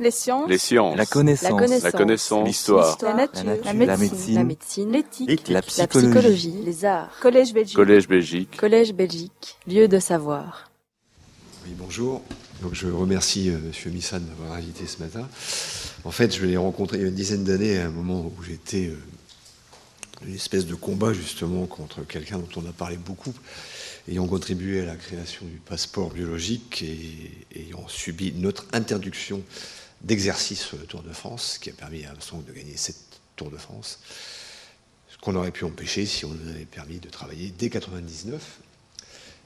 Les sciences. Les sciences. La connaissance. La connaissance. L'histoire. La nature. La nature. La La médecine. médecine. La médecine. L'éthique. La La psychologie. psychologie. Les arts. Collège Belgique. Collège Belgique. Collège Belgique. Lieu de savoir. Oui, bonjour. Donc, je remercie euh, M. Missan d'avoir invité ce matin. En fait, je l'ai rencontré il y a une dizaine d'années, à un moment où j'étais euh, une espèce de combat justement contre quelqu'un dont on a parlé beaucoup, ayant contribué à la création du passeport biologique et ayant subi notre interdiction d'exercice sur le Tour de France, qui a permis à Armstrong de gagner cette Tour de France, ce qu'on aurait pu empêcher si on nous avait permis de travailler dès 99.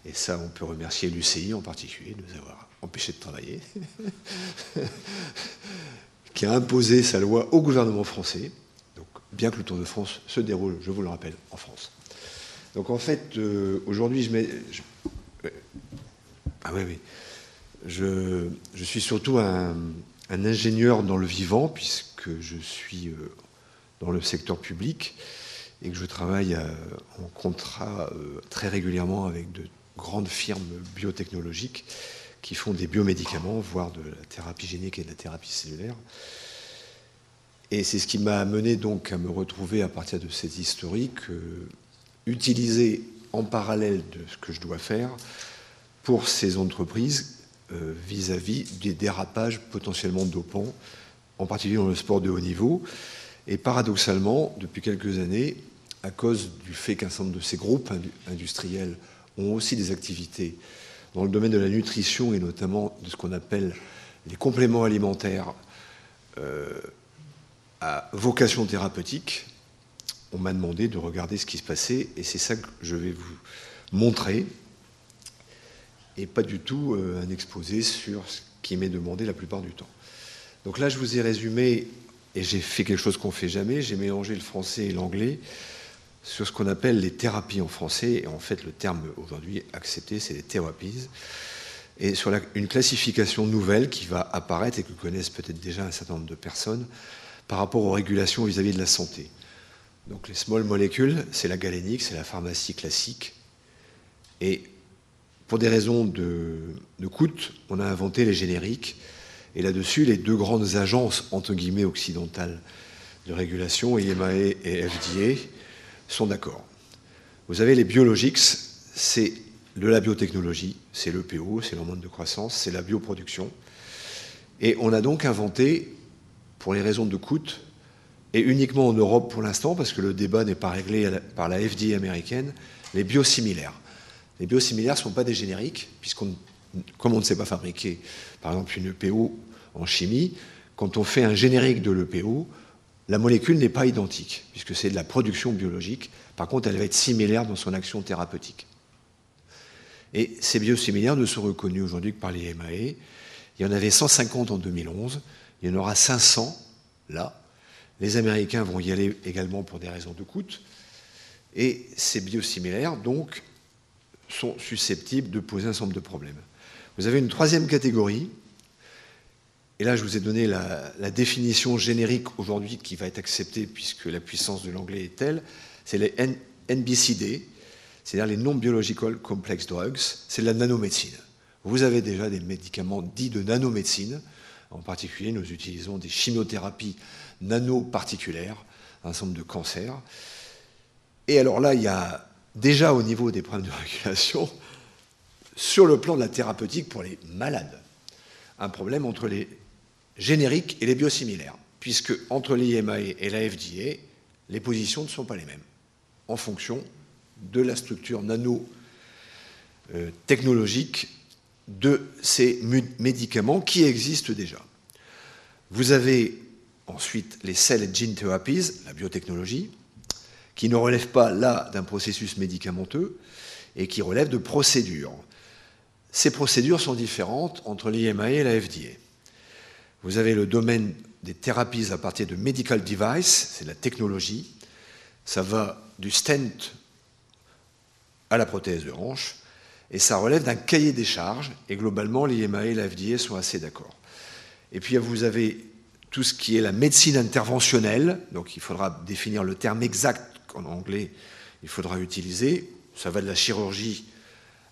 Et ça, on peut remercier l'UCI en particulier de nous avoir empêchés de travailler, qui a imposé sa loi au gouvernement français, donc, bien que le Tour de France se déroule, je vous le rappelle, en France. Donc en fait, euh, aujourd'hui, je mets... ah oui, oui. Je suis surtout un, un ingénieur dans le vivant, puisque je suis euh, dans le secteur public et que je travaille euh, en contrat euh, très régulièrement avec de grandes firmes biotechnologiques qui font des biomédicaments, voire de la thérapie génique et de la thérapie cellulaire. Et c'est ce qui m'a amené donc à me retrouver à partir de cet historique, utiliser en parallèle de ce que je dois faire pour ces entreprises euh, vis-à-vis des dérapages potentiellement dopants, en particulier dans le sport de haut niveau. Et paradoxalement, depuis quelques années, à cause du fait qu'un certain nombre de ces groupes indu- industriels ont aussi des activités dans le domaine de la nutrition et notamment de ce qu'on appelle les compléments alimentaires euh, à vocation thérapeutique, on m'a demandé de regarder ce qui se passait et c'est ça que je vais vous montrer et pas du tout euh, un exposé sur ce qui m'est demandé la plupart du temps. Donc là, je vous ai résumé, et j'ai fait quelque chose qu'on ne fait jamais, j'ai mélangé le français et l'anglais sur ce qu'on appelle les thérapies en français, et en fait le terme aujourd'hui accepté, c'est les thérapies, et sur une classification nouvelle qui va apparaître et que connaissent peut-être déjà un certain nombre de personnes par rapport aux régulations vis-à-vis de la santé. Donc les small molécules, c'est la galénique, c'est la pharmacie classique, et pour des raisons de, de coût, on a inventé les génériques. Et là-dessus, les deux grandes agences, entre guillemets, occidentales de régulation, EMA et FDA, sont d'accord. Vous avez les biologics, c'est de la biotechnologie, c'est l'EPO, c'est l'hormone de croissance, c'est la bioproduction. Et on a donc inventé, pour les raisons de coût, et uniquement en Europe pour l'instant, parce que le débat n'est pas réglé par la FDA américaine, les biosimilaires. Les biosimilaires ne sont pas des génériques, puisqu'on, comme on ne sait pas fabriquer, par exemple, une EPO en chimie, quand on fait un générique de l'EPO, la molécule n'est pas identique, puisque c'est de la production biologique. Par contre, elle va être similaire dans son action thérapeutique. Et ces biosimilaires ne sont reconnus aujourd'hui que par les MAE. Il y en avait 150 en 2011, il y en aura 500 là. Les Américains vont y aller également pour des raisons de coût. Et ces biosimilaires, donc, sont susceptibles de poser un certain nombre de problèmes. Vous avez une troisième catégorie, et là je vous ai donné la, définition générique aujourd'hui qui va être acceptée puisque la puissance de l'anglais est telle, c'est les NBCD, c'est-à-dire les non-biological complex drugs, c'est la nanomédecine. Vous avez déjà des médicaments dits de nanomédecine, en particulier nous utilisons des chimiothérapies nanoparticulaires, un certain nombre de cancers. Et alors là, il y a déjà au niveau des problèmes de régulation, sur le plan de la thérapeutique pour les malades, un problème entre les génériques et les biosimilaires, puisque entre l'IMA et la FDA, les positions ne sont pas les mêmes, en fonction de la structure nano euh, de ces médicaments qui existent déjà. Vous avez ensuite les cell gene therapies, la biotechnologie, qui ne relève pas là d'un processus médicamenteux et qui relève de procédures. Ces procédures sont différentes entre l'IMA et la FDA. Vous avez le domaine des thérapies à partir de medical device, c'est la technologie. Ça va du stent à la prothèse de hanche, et ça relève d'un cahier des charges, et globalement, l'IMA et la FDA sont assez d'accord. Et puis vous avez tout ce qui est la médecine interventionnelle, donc il faudra définir le terme exact qu'en anglais il faudra utiliser. Ça va de la chirurgie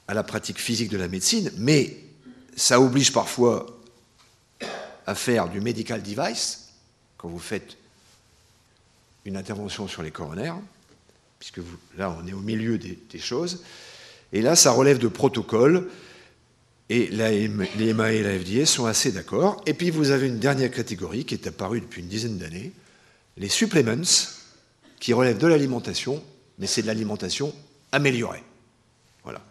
à la pratique physique de la médecine, mais ça oblige parfois à faire du medical device, quand vous faites une intervention sur les coronaires, puisque là, on est au milieu des, choses. Et là, ça relève de protocoles, et les MA et la FDA sont assez d'accord. Et puis, vous avez une dernière catégorie qui est apparue depuis une dizaine d'années, les supplements, qui relèvent de l'alimentation, mais c'est de l'alimentation améliorée. Voilà.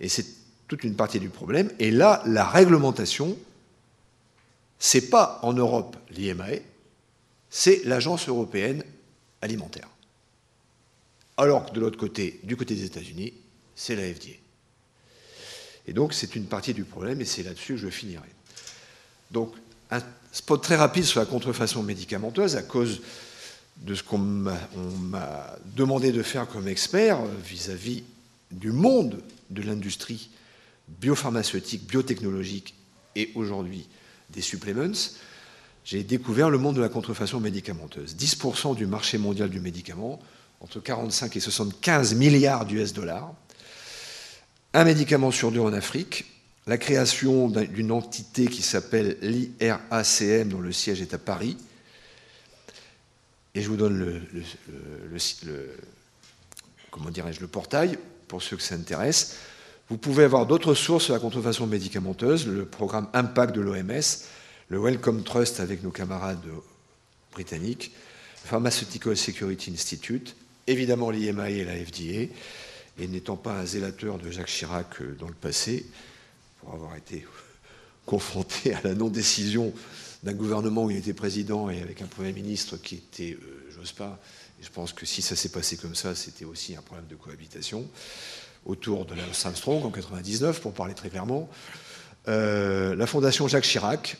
Et c'est toute une partie du problème. Et là, la réglementation, c'est pas en Europe l'IMAE, c'est l'Agence européenne alimentaire. Alors que de l'autre côté, du côté des États-Unis, c'est la FDA. Et donc, c'est une partie du problème, et c'est là-dessus que je finirai. Donc, un spot très rapide sur la contrefaçon médicamenteuse, à cause de ce qu'on m'a demandé de faire comme expert vis-à-vis du monde de l'industrie biopharmaceutique, biotechnologique et aujourd'hui des supplements, j'ai découvert le monde de la contrefaçon médicamenteuse. 10% du marché mondial du médicament, entre 45 et 75 milliards d'US dollars. Un médicament sur deux en Afrique. La création d'une entité qui s'appelle l'IRACM, dont le siège est à Paris, et je vous donne le, comment le portail pour ceux que ça intéresse. Vous pouvez avoir d'autres sources sur la contrefaçon médicamenteuse, le programme Impact de l'OMS, le Wellcome Trust avec nos camarades britanniques, le Pharmaceutical Security Institute, évidemment l'IMA et la FDA, et n'étant pas un zélateur de Jacques Chirac euh, dans le passé, pour avoir été confronté à la non-décision d'un gouvernement où il était président et avec un Premier ministre qui était, euh, j'ose pas, je pense que si ça s'est passé comme ça, c'était aussi un problème de cohabitation, autour de la Armstrong en 99, pour parler très clairement. Euh, la fondation Jacques Chirac,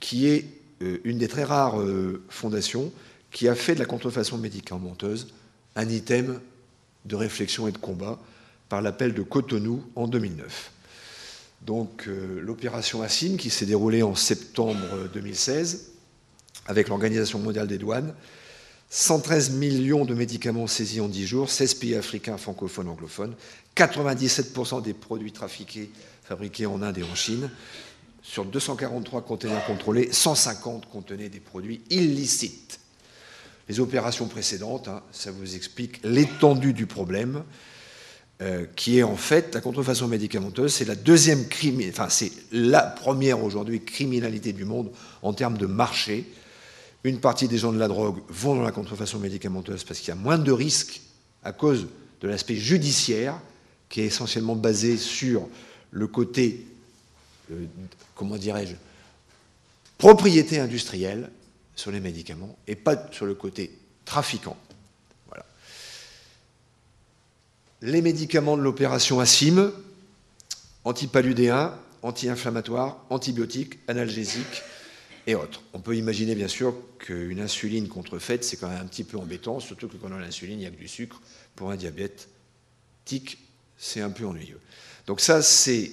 qui est euh, une des très rares fondations qui a fait de la contrefaçon médicamenteuse un item de réflexion et de combat par l'appel de Cotonou en 2009. Donc euh, l'opération Assine qui s'est déroulée en septembre 2016 avec l'Organisation mondiale des douanes, 113 millions de médicaments saisis en 10 jours, 16 pays africains francophones, anglophones, 97% des produits trafiqués fabriqués en Inde et en Chine. Sur 243 conteneurs contrôlés, 150 contenaient des produits illicites. Les opérations précédentes, hein, ça vous explique l'étendue du problème. Euh, qui est en fait la contrefaçon médicamenteuse, c'est la deuxième enfin c'est la première aujourd'hui criminalité du monde en termes de marché. Une partie des gens de la drogue vont dans la contrefaçon médicamenteuse parce qu'il y a moins de risques à cause de l'aspect judiciaire qui est essentiellement basé sur le côté, euh, comment dirais-je, propriété industrielle sur les médicaments et pas sur le côté trafiquant les médicaments de l'opération ASIM, antipaludéens, anti-inflammatoires, antibiotiques, analgésiques et autres. On peut imaginer bien sûr qu'une insuline contrefaite, c'est quand même un petit peu embêtant, surtout que quand on a l'insuline, il n'y a que du sucre. Pour un diabétique, c'est un peu ennuyeux. Donc ça, c'est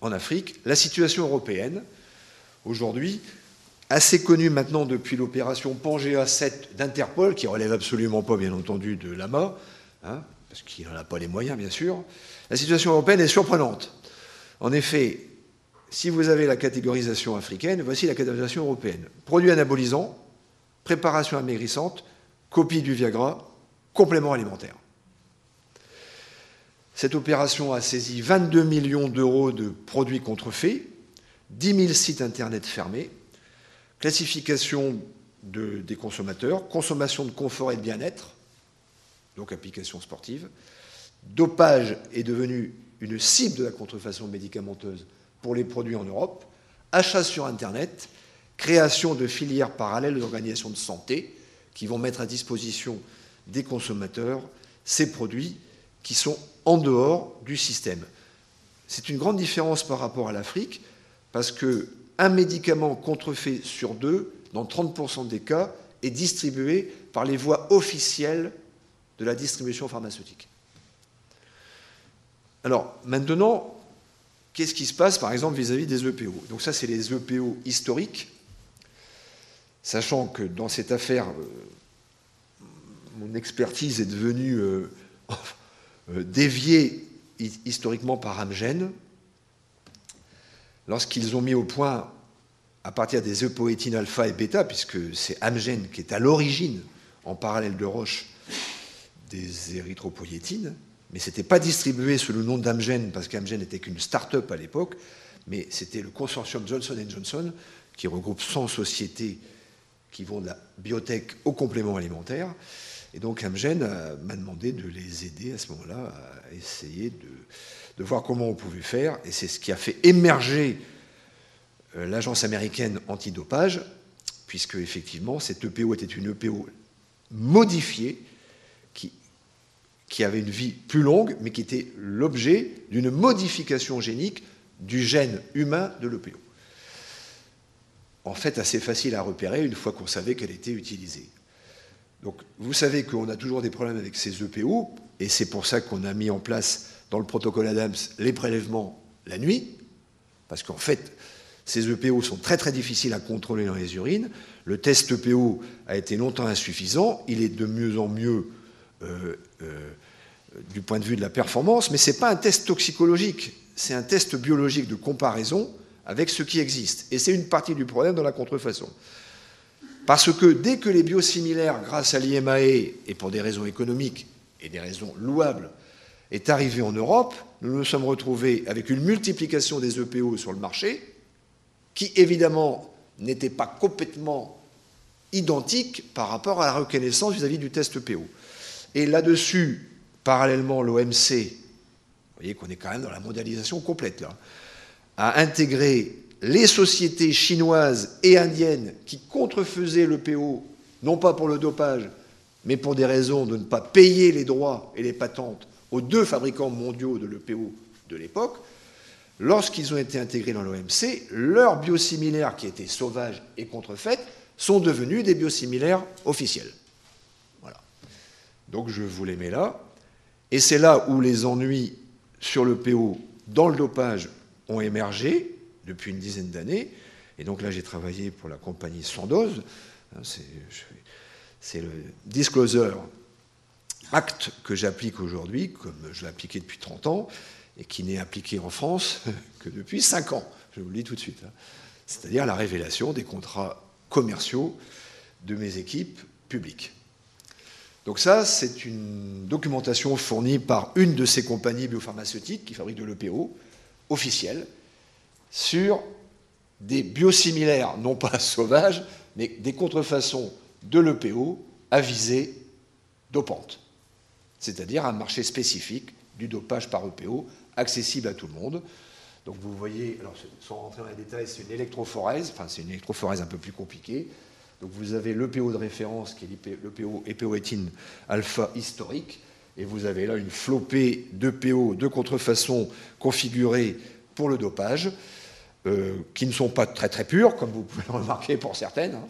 en Afrique. La situation européenne, aujourd'hui, assez connue maintenant depuis l'opération Pangea 7 d'Interpol, qui relève absolument pas, bien entendu, de l'AMA, hein, parce qu'il n'en a pas les moyens, bien sûr, la situation européenne est surprenante. En effet, si vous avez la catégorisation africaine, voici la catégorisation européenne. Produits anabolisants, préparation amaigrissante, copie du Viagra, complément alimentaire. Cette opération a saisi 22 millions d'euros de produits contrefaits, 10 000 sites Internet fermés, classification des consommateurs, consommation de confort et de bien-être, donc application sportive. Dopage est devenu une cible de la contrefaçon médicamenteuse pour les produits en Europe. Achat sur Internet, création de filières parallèles d'organisations de santé qui vont mettre à disposition des consommateurs ces produits qui sont en dehors du système. C'est une grande différence par rapport à l'Afrique parce qu'un médicament contrefait sur deux, dans 30% des cas, est distribué par les voies officielles de la distribution pharmaceutique. Alors, maintenant, qu'est-ce qui se passe, par exemple, vis-à-vis des EPO Donc ça, c'est les EPO historiques, sachant que dans cette affaire, euh, mon expertise est devenue euh, euh, déviée historiquement par Amgen, lorsqu'ils ont mis au point à partir des eupoétines alpha et bêta, puisque c'est Amgen qui est à l'origine, en parallèle de Roche, des érythropoïétines, mais ce n'était pas distribué sous le nom d'Amgen, parce qu'Amgen n'était qu'une start-up à l'époque, mais c'était le consortium Johnson Johnson, qui regroupe 100 sociétés qui vont de la biotech au complément alimentaire. Et donc Amgen m'a demandé de les aider à ce moment-là à essayer de, de, voir comment on pouvait faire. Et c'est ce qui a fait émerger euh, l'agence américaine antidopage, puisque effectivement cette EPO était une EPO modifiée qui avait une vie plus longue, mais qui était l'objet d'une modification génique du gène humain de l'EPO. En fait, assez facile à repérer une fois qu'on savait qu'elle était utilisée. Donc, vous savez qu'on a toujours des problèmes avec ces EPO, et c'est pour ça qu'on a mis en place dans le protocole Adams les prélèvements la nuit, parce qu'en fait, ces EPO sont très très difficiles à contrôler dans les urines. Le test EPO a été longtemps insuffisant, il est de mieux en mieux euh, du point de vue de la performance, mais ce n'est pas un test toxicologique, c'est un test biologique de comparaison avec ce qui existe. Et c'est une partie du problème dans la contrefaçon. Parce que dès que les biosimilaires, grâce à l'IMAE, et pour des raisons économiques et des raisons louables, est arrivé en Europe, nous nous sommes retrouvés avec une multiplication des EPO sur le marché, qui évidemment n'était pas complètement identique par rapport à la reconnaissance vis-à-vis du test EPO. Et là-dessus, parallèlement, l'OMC, vous voyez qu'on est quand même dans la mondialisation complète là, a intégré les sociétés chinoises et indiennes qui contrefaisaient le PO, non pas pour le dopage, mais pour des raisons de ne pas payer les droits et les patentes aux deux fabricants mondiaux de l'EPO de l'époque, lorsqu'ils ont été intégrés dans l'OMC, leurs biosimilaires qui étaient sauvages et contrefaits sont devenus des biosimilaires officiels. Donc je vous les mets là. Et c'est là où les ennuis sur le PO dans le dopage ont émergé depuis une dizaine d'années. Et donc là, j'ai travaillé pour la compagnie Sandoz. Hein, c'est le Disclosure Act que j'applique aujourd'hui, comme je l'ai appliqué depuis 30 ans, et qui n'est appliqué en France que depuis 5 ans. Je vous le dis tout de suite. Hein. C'est-à-dire la révélation des contrats commerciaux de mes équipes publiques. Donc ça, c'est une documentation fournie par une de ces compagnies biopharmaceutiques qui fabriquent de l'EPO, officielle, sur des biosimilaires, non pas sauvages, mais des contrefaçons de l'EPO à visée dopante, c'est-à-dire un marché spécifique du dopage par EPO, accessible à tout le monde. Donc vous voyez, alors sans rentrer dans les détails, c'est une électrophorèse, enfin c'est une électrophorèse un peu plus compliquée. Donc vous avez l'EPO de référence qui est l'EPO époétine alpha historique, et vous avez là une flopée d'EPO de contrefaçon configurée pour le dopage, euh, qui ne sont pas très très pures, comme vous pouvez le remarquer pour certaines. Hein.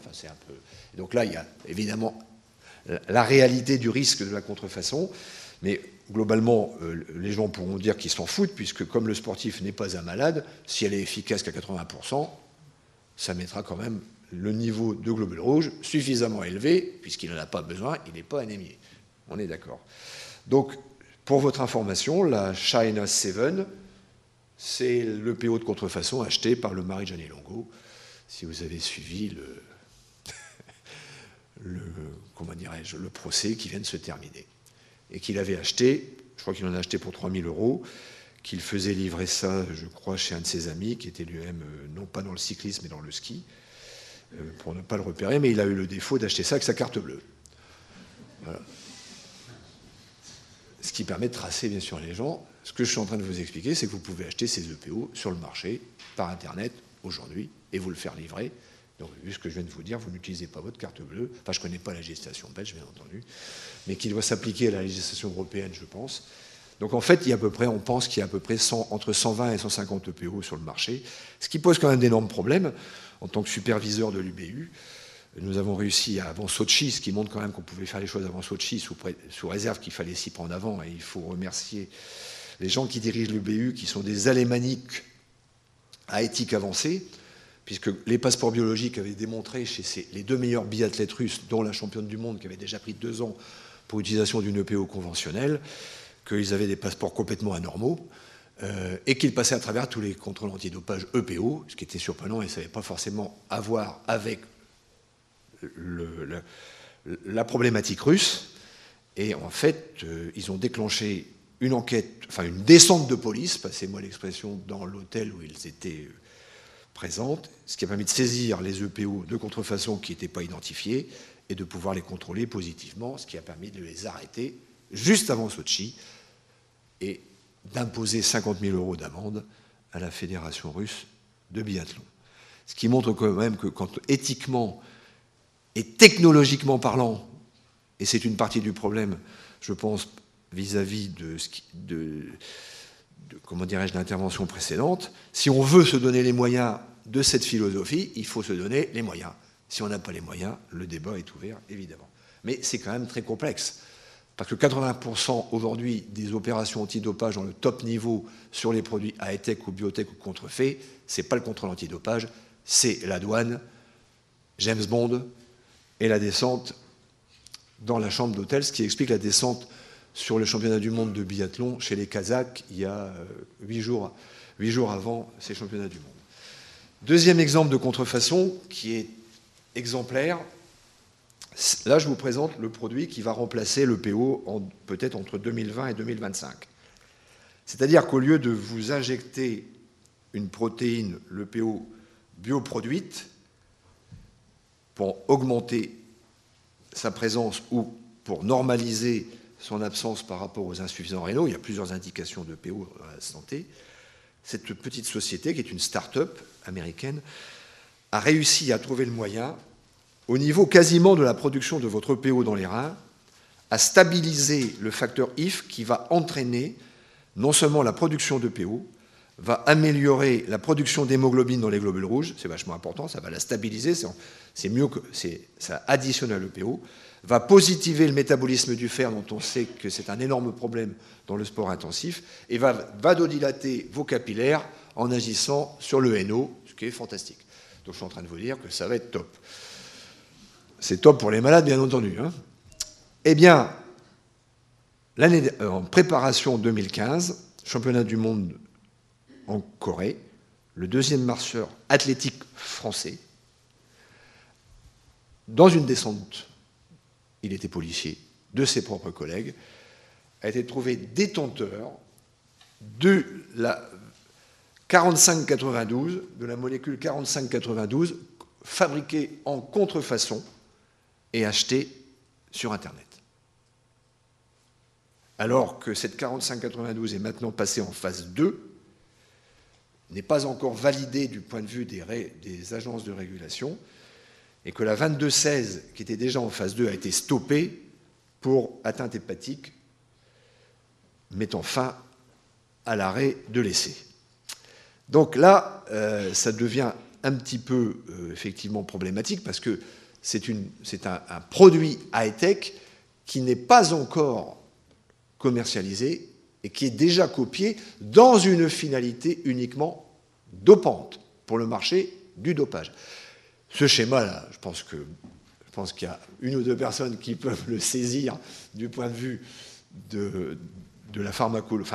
Donc là, il y a évidemment la réalité du risque de la contrefaçon, mais globalement, euh, les gens pourront dire qu'ils s'en foutent, puisque comme le sportif n'est pas un malade, si elle est efficace qu'à 80%, ça mettra quand même le niveau de globules rouges suffisamment élevé, puisqu'il n'en a pas besoin, il n'est pas anémié. On est d'accord. Donc, pour votre information, la China 7, c'est le PO de contrefaçon acheté par le mari Gianni Longo, si vous avez suivi le, le comment dirais-je, le procès qui vient de se terminer. Et qu'il avait acheté, je crois qu'il en a acheté pour 3000 euros, qu'il faisait livrer ça, je crois, chez un de ses amis, qui était lui-même, euh, non pas dans le cyclisme, mais dans le ski, pour ne pas le repérer, mais il a eu le défaut d'acheter ça avec sa carte bleue. Ce qui permet de tracer bien sûr les gens. Ce que je suis en train de vous expliquer, c'est que vous pouvez acheter ces EPO sur le marché, par Internet, aujourd'hui, et vous le faire livrer. Donc, vu ce que je viens de vous dire, vous n'utilisez pas votre carte bleue. Enfin, je ne connais pas la législation belge, bien entendu, mais qui doit s'appliquer à la législation européenne, je pense. Donc, en fait, il y a à peu près, on pense qu'il y a à peu près entre 120 et 150 EPO sur le marché, ce qui pose quand même d'énormes problèmes en tant que superviseur de l'UBU. Nous avons réussi avant Sochi, ce qui montre quand même qu'on pouvait faire les choses avant Sochi, sous, sous réserve qu'il fallait s'y prendre avant. Et il faut remercier les gens qui dirigent le BU, qui sont des alémaniques à éthique avancée, puisque les passeports biologiques avaient démontré chez les deux meilleurs biathlètes russes, dont la championne du monde qui avait déjà pris deux ans pour l'utilisation d'une EPO conventionnelle, qu'ils avaient des passeports complètement anormaux. euh, et qu'il passait à travers tous les contrôles antidopage EPO, ce qui était surprenant et ça n'avait pas forcément à voir avec la, problématique russe. Et en fait, euh, ils ont déclenché une enquête, enfin une descente de police, passez-moi l'expression, dans l'hôtel où ils étaient présents, ce qui a permis de saisir les EPO de contrefaçon qui n'étaient pas identifiés et de pouvoir les contrôler positivement, ce qui a permis de les arrêter juste avant Sochi et d'imposer 50 000 euros d'amende à la Fédération russe de biathlon. Ce qui montre quand même que quand éthiquement et technologiquement parlant, et c'est une partie du problème, je pense, vis-à-vis de, de, de, comment dirais-je, l'intervention précédente, si on veut se donner les moyens de cette philosophie, il faut se donner les moyens. Si on n'a pas les moyens, le débat est ouvert, évidemment. Mais c'est quand même très complexe. Parce que 80% aujourd'hui des opérations antidopage dans le top niveau sur les produits high-tech ou biotech ou contrefaits, ce n'est pas le contrôle antidopage, c'est la douane, James Bond et la descente dans la chambre d'hôtel, ce qui explique la descente sur le championnat du monde de biathlon chez les Kazakhs il y a euh, huit jours, jours avant ces championnats du monde. Deuxième exemple de contrefaçon qui est exemplaire, Là, je vous présente le produit qui va remplacer le PO peut-être entre 2020 et 2025. C'est-à-dire qu'au lieu de vous injecter une protéine, le PO, bioproduite, pour augmenter sa présence ou pour normaliser son absence par rapport aux insuffisants rénaux, il y a plusieurs indications de PO dans la santé, cette petite société, qui est une start-up américaine, a réussi à trouver le moyen au niveau quasiment de la production de votre EPO dans les reins, à stabiliser le facteur IF qui va entraîner non seulement la production d'EPO, va améliorer la production d'hémoglobine dans les globules rouges, c'est vachement important, ça va la stabiliser, c'est mieux que ça additionne à l'EPO, va positiver le métabolisme du fer, dont on sait que c'est un énorme problème dans le sport intensif, et va vadodilater vos capillaires en agissant sur le NO, ce qui est fantastique. Donc je suis en train de vous dire que ça va être top. C'est top pour les malades, bien entendu. Hein. Eh bien, euh, en préparation 2015, championnat du monde en Corée, le deuxième marcheur athlétique français, dans une descente, il était policier, de ses propres collègues, a été trouvé détenteur de la 4592, de la molécule 4592, fabriquée en contrefaçon, et acheté sur Internet. Alors que cette 4592 est maintenant passée en phase 2, n'est pas encore validée du point de vue des, des agences de régulation, et que la 2216, qui était déjà en phase 2, a été stoppée pour atteinte hépatique, mettant fin à l'arrêt de l'essai. Donc là, euh, ça devient un petit peu euh, effectivement problématique parce que c'est un, produit high-tech qui n'est pas encore commercialisé et qui est déjà copié dans une finalité uniquement dopante pour le marché du dopage. Ce schéma-là, je pense qu'il y a une ou deux personnes qui peuvent le saisir du point de vue de, la pharmacologie,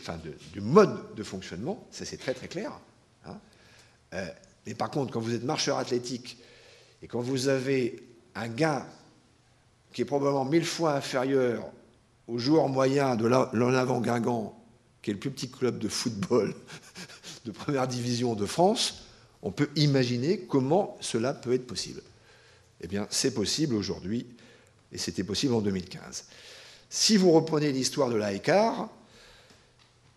enfin du mode de fonctionnement, ça c'est très très clair. Hein. Euh, mais par contre, quand vous êtes marcheur athlétique et quand vous avez un gain qui est probablement mille fois inférieur au joueur moyen de l'en-avant Guingamp, qui est le plus petit club de football de première division de France, on peut imaginer comment cela peut être possible. Eh bien, c'est possible aujourd'hui, et c'était possible en 2015. Si vous reprenez l'histoire de l'AECAR,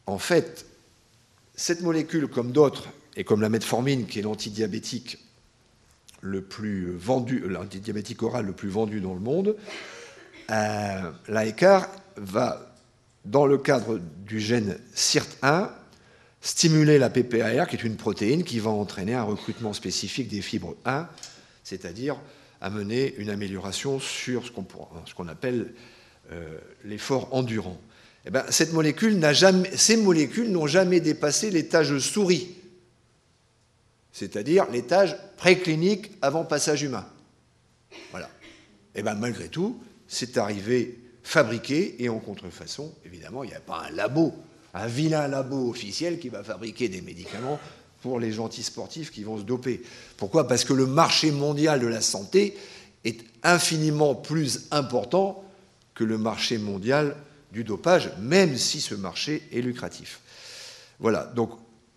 en fait, cette molécule, comme d'autres, et comme la metformine, qui est l'antidiabétique le plus vendu, l'antidiabétique oral le plus vendu dans le monde, euh, l'AECAR va, dans le cadre du gène SIRT1, stimuler la PPAR, qui est une protéine qui va entraîner un recrutement spécifique des fibres 1, c'est-à-dire amener une amélioration sur ce qu'on appelle euh, l'effort endurant. Eh ben, ces molécules n'ont jamais dépassé l'étage souris c'est-à-dire l'étage préclinique avant passage humain. Voilà. Et bien malgré tout, c'est arrivé fabriqué et en contrefaçon. Évidemment, il n'y a pas un labo un vilain labo officiel qui va fabriquer des médicaments pour les gentils sportifs qui vont se doper. Pourquoi? Parce que le marché mondial de la santé est infiniment plus important que le marché mondial du dopage, même si ce marché est lucratif. Voilà, donc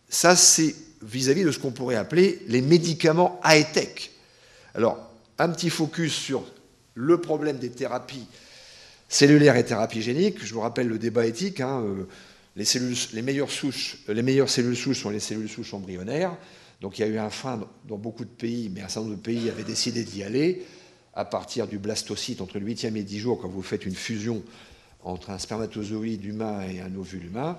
ça c'est vis-à-vis de ce qu'on pourrait appeler les médicaments high-tech. Alors, un petit focus sur le problème des thérapies cellulaires et thérapies géniques. Je vous rappelle le débat éthique. Hein, euh, les, meilleures souches, les meilleures cellules souches sont les cellules souches embryonnaires. Donc il y a eu un frein dans beaucoup de pays, mais un certain nombre de pays avaient décidé d'y aller à partir du blastocyte entre le 8e et 10 jours, quand vous faites une fusion entre un spermatozoïde humain et un ovule humain,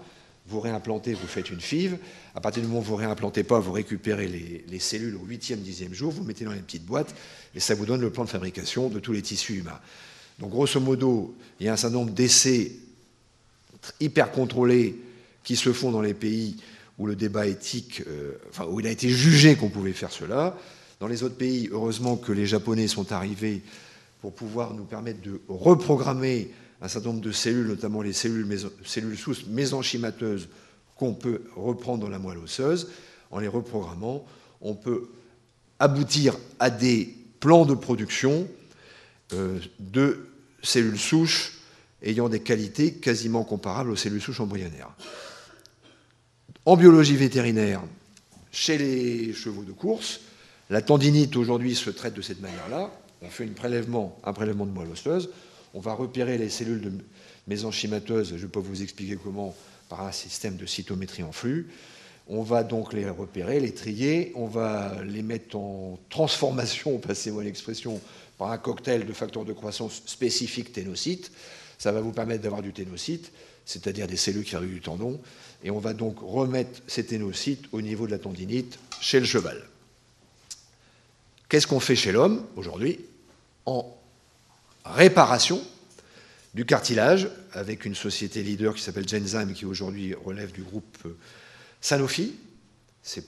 vous réimplantez, vous faites une FIV. À partir du moment où vous ne réimplantez pas, vous récupérez les, cellules au 8e, 10e jour, vous mettez dans une petite boîte, et ça vous donne le plan de fabrication de tous les tissus humains. Donc grosso modo, il y a un certain nombre d'essais hyper contrôlés qui se font dans les pays où le débat éthique, euh, enfin, où il a été jugé qu'on pouvait faire cela. Dans les autres pays, heureusement que les Japonais sont arrivés pour pouvoir nous permettre de reprogrammer un certain nombre de cellules, notamment les cellules, sousses mésenchymateuses qu'on peut reprendre dans la moelle osseuse. En les reprogrammant, on peut aboutir à des plans de production euh, de cellules souches ayant des qualités quasiment comparables aux cellules souches embryonnaires. En biologie vétérinaire, chez les chevaux de course, la tendinite aujourd'hui se traite de cette manière-là. On fait un prélèvement de moelle osseuse on va repérer les cellules de mésenchymateuses, je peux vous expliquer comment, par un système de cytométrie en flux. On va donc les repérer, les trier, on va les mettre en transformation, passez-moi l'expression, par un cocktail de facteurs de croissance spécifiques ténocytes. Ça va vous permettre d'avoir du ténocyte, c'est-à-dire des cellules qui arrivent du tendon, et on va donc remettre ces ténocytes au niveau de la tendinite chez le cheval. Qu'est-ce qu'on fait chez l'homme aujourd'hui? Réparation du cartilage avec une société leader qui s'appelle Genzyme qui aujourd'hui relève du groupe euh, Sanofi.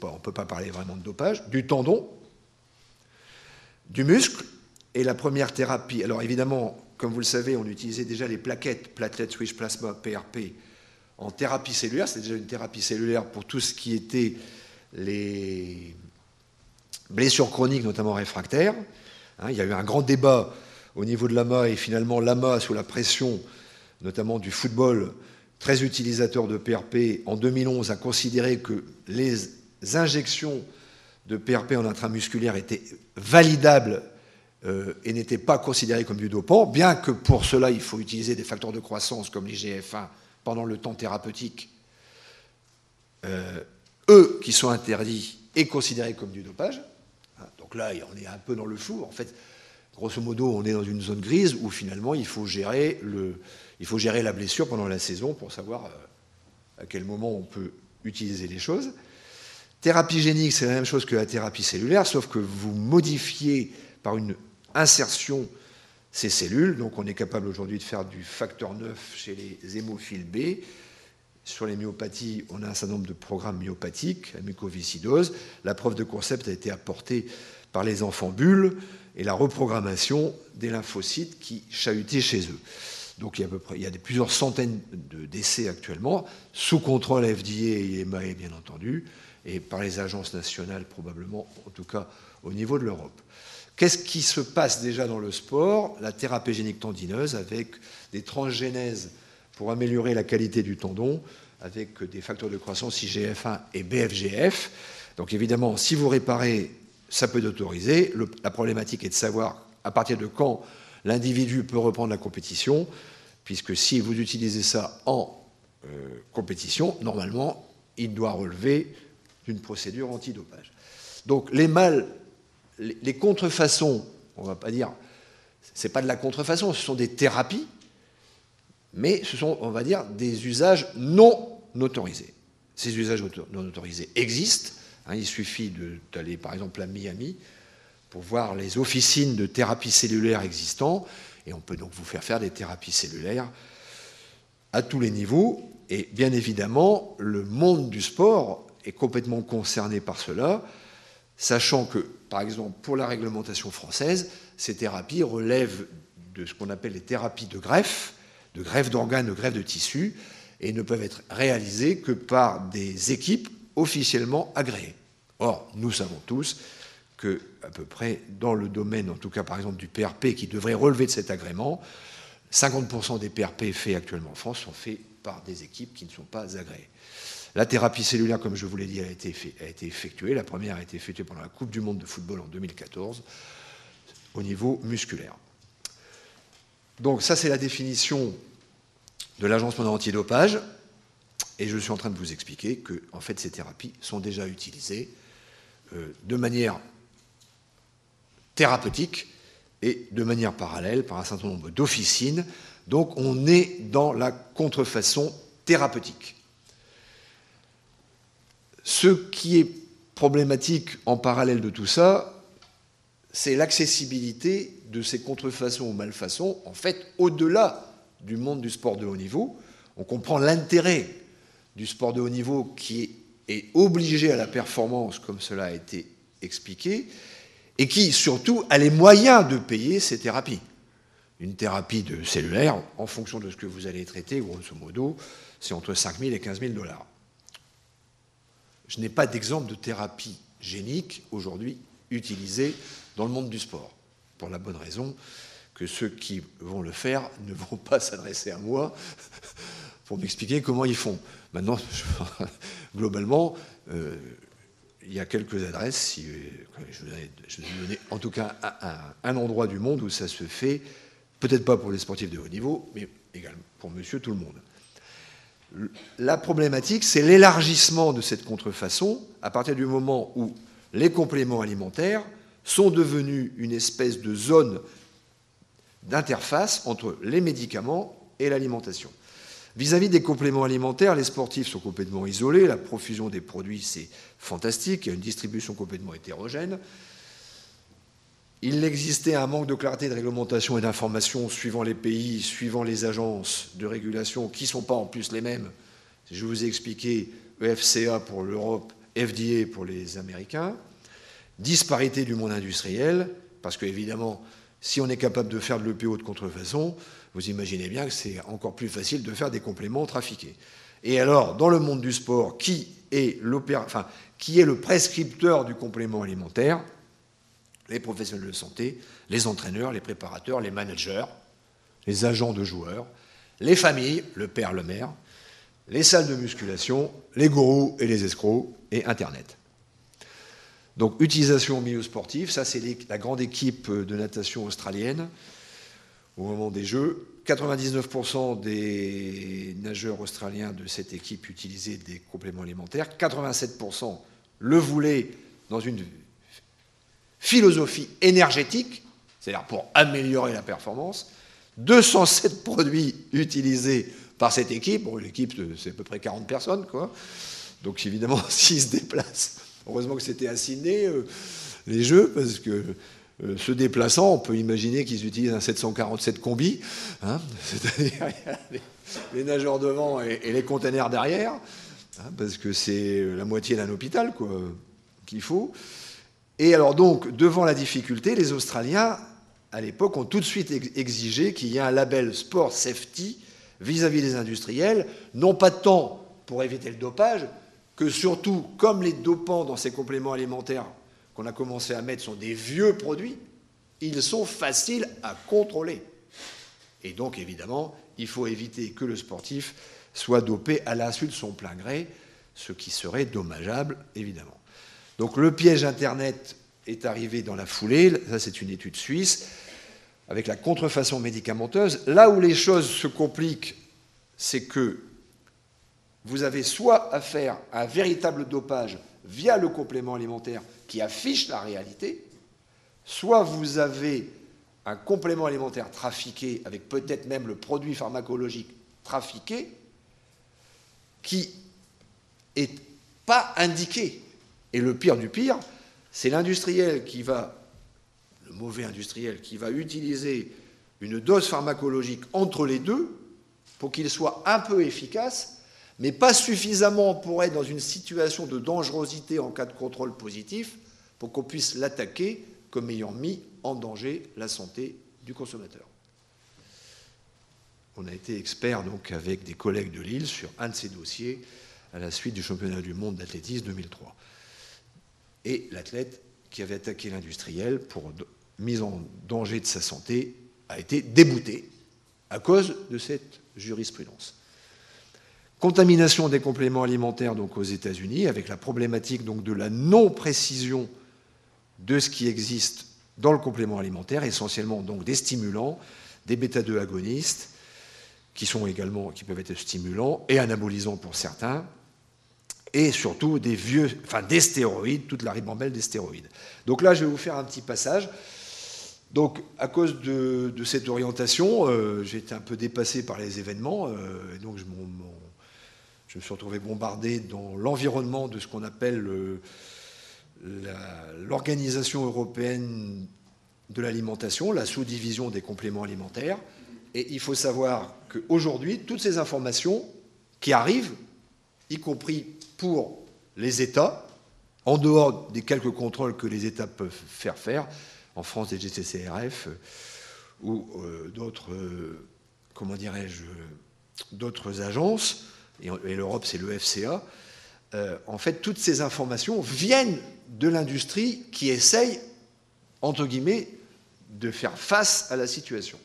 On ne peut pas parler vraiment de dopage, du tendon, du muscle et la première thérapie. Alors évidemment, comme vous le savez, on utilisait déjà les plaquettes, platelet switch plasma, PRP, en thérapie cellulaire. C'est déjà une thérapie cellulaire pour tout ce qui était les blessures chroniques, notamment réfractaires. Hein, il y a eu un grand débat au niveau de l'AMA, et finalement l'AMA, sous la pression notamment du football, très utilisateur de PRP, en 2011 a considéré que les injections de PRP en intramusculaire étaient validables euh, et n'étaient pas considérées comme du dopant, bien que pour cela il faut utiliser des facteurs de croissance comme l'IGF-1 pendant le temps thérapeutique, euh, eux qui sont interdits et considérés comme du dopage. Hein, donc là, on est un peu dans le flou. En fait, grosso modo, on est dans une zone grise où finalement il faut gérer, la blessure pendant la saison pour savoir euh, à quel moment on peut utiliser les choses. Thérapie génique, c'est la même chose que la thérapie cellulaire, sauf que vous modifiez par une insertion ces cellules. Donc on est capable aujourd'hui de faire du facteur 9 chez les hémophiles B. Sur les myopathies, on a un certain nombre de programmes myopathiques, la mucoviscidose. La preuve de concept a été apportée par les enfants bulles et la reprogrammation des lymphocytes qui chahutaient chez eux. Donc il y a, à peu près, il y a plusieurs centaines d'essais actuellement, sous contrôle FDA et EMAE bien entendu, et par les agences nationales probablement, en tout cas au niveau de l'Europe. Qu'est-ce qui se passe déjà dans le sport? La thérapie génique tendineuse avec des transgénèses pour améliorer la qualité du tendon, avec des facteurs de croissance IGF-1 et BFGF. Donc évidemment, si vous réparez ça peut autoriser. la problématique est de savoir à partir de quand l'individu peut reprendre la compétition, puisque si vous utilisez ça en euh, compétition, normalement, il doit relever d'une procédure antidopage. Donc les mâles, les, contrefaçons, on ne va pas dire, ce n'est pas de la contrefaçon, ce sont des thérapies, mais ce sont, on va dire, des usages non autorisés. Ces usages non autorisés existent, Hein, il suffit d'aller par exemple à Miami pour voir les officines de thérapie cellulaire existantes, et on peut donc vous faire faire des thérapies cellulaires à tous les niveaux. Et bien évidemment, le monde du sport est complètement concerné par cela, sachant que, par exemple, pour la réglementation française, ces thérapies relèvent de ce qu'on appelle les thérapies de greffe, de greffe d'organes, de greffe de tissus, et ne peuvent être réalisés que par des équipes officiellement agréées. Or, nous savons tous que, à peu près, dans le domaine, en tout cas par exemple du PRP, qui devrait relever de cet agrément, 50% des PRP faits actuellement en France sont faits par des équipes qui ne sont pas agréées. La thérapie cellulaire, comme je vous l'ai dit, a été, a été, effectuée. La première a été effectuée pendant la Coupe du Monde de football en 2014 au niveau musculaire. Donc ça, c'est la définition de l'Agence mondiale antidopage. Et je suis en train de vous expliquer que, en fait, ces thérapies sont déjà utilisées de manière thérapeutique et de manière parallèle par un certain nombre d'officines. Donc on est dans la contrefaçon thérapeutique. Ce qui est problématique en parallèle de tout ça, c'est l'accessibilité de ces contrefaçons ou malfaçons, en fait, au-delà du monde du sport de haut niveau. On comprend l'intérêt du sport de haut niveau qui est obligé à la performance, comme cela a été expliqué, et qui, surtout, a les moyens de payer ces thérapies. Une thérapie de cellulaire, en fonction de ce que vous allez traiter, grosso modo, c'est entre 5 000 et 15 000 dollars. Je n'ai pas d'exemple de thérapie génique aujourd'hui utilisée dans le monde du sport, pour la bonne raison que ceux qui vont le faire ne vont pas s'adresser à moi pour m'expliquer comment ils font. Maintenant, globalement, euh, il y a quelques adresses, si, je, vous ai, donné en tout cas un, endroit du monde où ça se fait, peut-être pas pour les sportifs de haut niveau, mais également pour monsieur tout le monde. La problématique, c'est l'élargissement de cette contrefaçon à partir du moment où les compléments alimentaires sont devenus une espèce de zone d'interface entre les médicaments et l'alimentation. Vis-à-vis des compléments alimentaires, les sportifs sont complètement isolés, la profusion des produits, c'est fantastique, il y a une distribution complètement hétérogène. Il existait un manque de clarté de réglementation et d'information suivant les pays, suivant les agences de régulation, qui ne sont pas en plus les mêmes. Je vous ai expliqué EFCA pour l'Europe, FDA pour les Américains. Disparité du monde industriel, parce qu'évidemment, si on est capable de faire de l'EPO de contrefaçon, vous imaginez bien que c'est encore plus facile de faire des compléments trafiqués. Et alors, dans le monde du sport, qui est, le prescripteur du complément alimentaire? Les professionnels de santé, les entraîneurs, les préparateurs, les managers, les agents de joueurs, les familles, le père, le mère, les salles de musculation, les gourous et les escrocs, et Internet. Donc utilisation au milieu sportif, ça c'est la grande équipe de natation australienne au moment des Jeux. 99% des nageurs australiens de cette équipe utilisaient des compléments alimentaires. 87% le voulaient dans une philosophie énergétique, c'est-à-dire pour améliorer la performance. 207 produits utilisés par cette équipe. L'équipe, c'est à peu près 40 personnes, quoi. Donc évidemment, s'ils se déplacent Heureusement que c'était Sydney, euh, les Jeux, parce que euh, se déplaçant, on peut imaginer qu'ils utilisent un 747 combi, hein, c'est-à-dire les, nageurs devant et, les containers derrière, hein, parce que c'est la moitié d'un hôpital qu'il faut. Et alors donc, devant la difficulté, les Australiens, à l'époque, ont tout de suite exigé qu'il y ait un label Sport Safety vis-à-vis -vis des industriels, non pas tant pour éviter le dopage, que surtout, comme les dopants dans ces compléments alimentaires qu'on a commencé à mettre sont des vieux produits, ils sont faciles à contrôler. Et donc, évidemment, il faut éviter que le sportif soit dopé à l'insu de son plein gré, ce qui serait dommageable, évidemment. Donc le piège Internet est arrivé dans la foulée, ça c'est une étude suisse, avec la contrefaçon médicamenteuse. Là où les choses se compliquent, c'est que vous avez soit à faire un véritable dopage via le complément alimentaire qui affiche la réalité, soit vous avez un complément alimentaire trafiqué avec peut-être même le produit pharmacologique trafiqué qui n'est pas indiqué. Et le pire du pire, c'est l'industriel qui va, le mauvais industriel, qui va utiliser une dose pharmacologique entre les deux pour qu'il soit un peu efficace mais pas suffisamment pour être dans une situation de dangerosité en cas de contrôle positif pour qu'on puisse l'attaquer comme ayant mis en danger la santé du consommateur. on a été expert donc avec des collègues de Lille sur un de ces dossiers à la suite du championnat du monde d'athlétisme 2003. Et l'athlète qui avait attaqué l'industriel pour mise en danger de sa santé a été débouté à cause de cette jurisprudence. Contamination des compléments alimentaires donc aux États-Unis avec la problématique donc de la non-précision de ce qui existe dans le complément alimentaire, essentiellement donc des stimulants, des bêta-2 agonistes, qui sont également, qui peuvent être stimulants et anabolisants pour certains, et surtout des vieux, enfin des stéroïdes, toute la ribambelle des stéroïdes. Donc là, je vais vous faire un petit passage. Donc, à cause de, cette orientation, euh, j'ai été un peu dépassé par les événements, euh, et donc je, je, me suis retrouvé bombardé dans l'environnement de ce qu'on appelle euh, l'Organisation européenne de l'alimentation, la sous-division des compléments alimentaires. Et il faut savoir qu'aujourd'hui, toutes ces informations qui arrivent, y compris pour les États, en dehors des quelques contrôles que les États peuvent faire faire, en France des GCCRF euh, ou euh, d'autres, comment dirais-je, d'autres agences, et, l'Europe c'est le FCA, en fait toutes ces informations viennent de l'industrie qui essaye, entre guillemets, de faire face à la situation.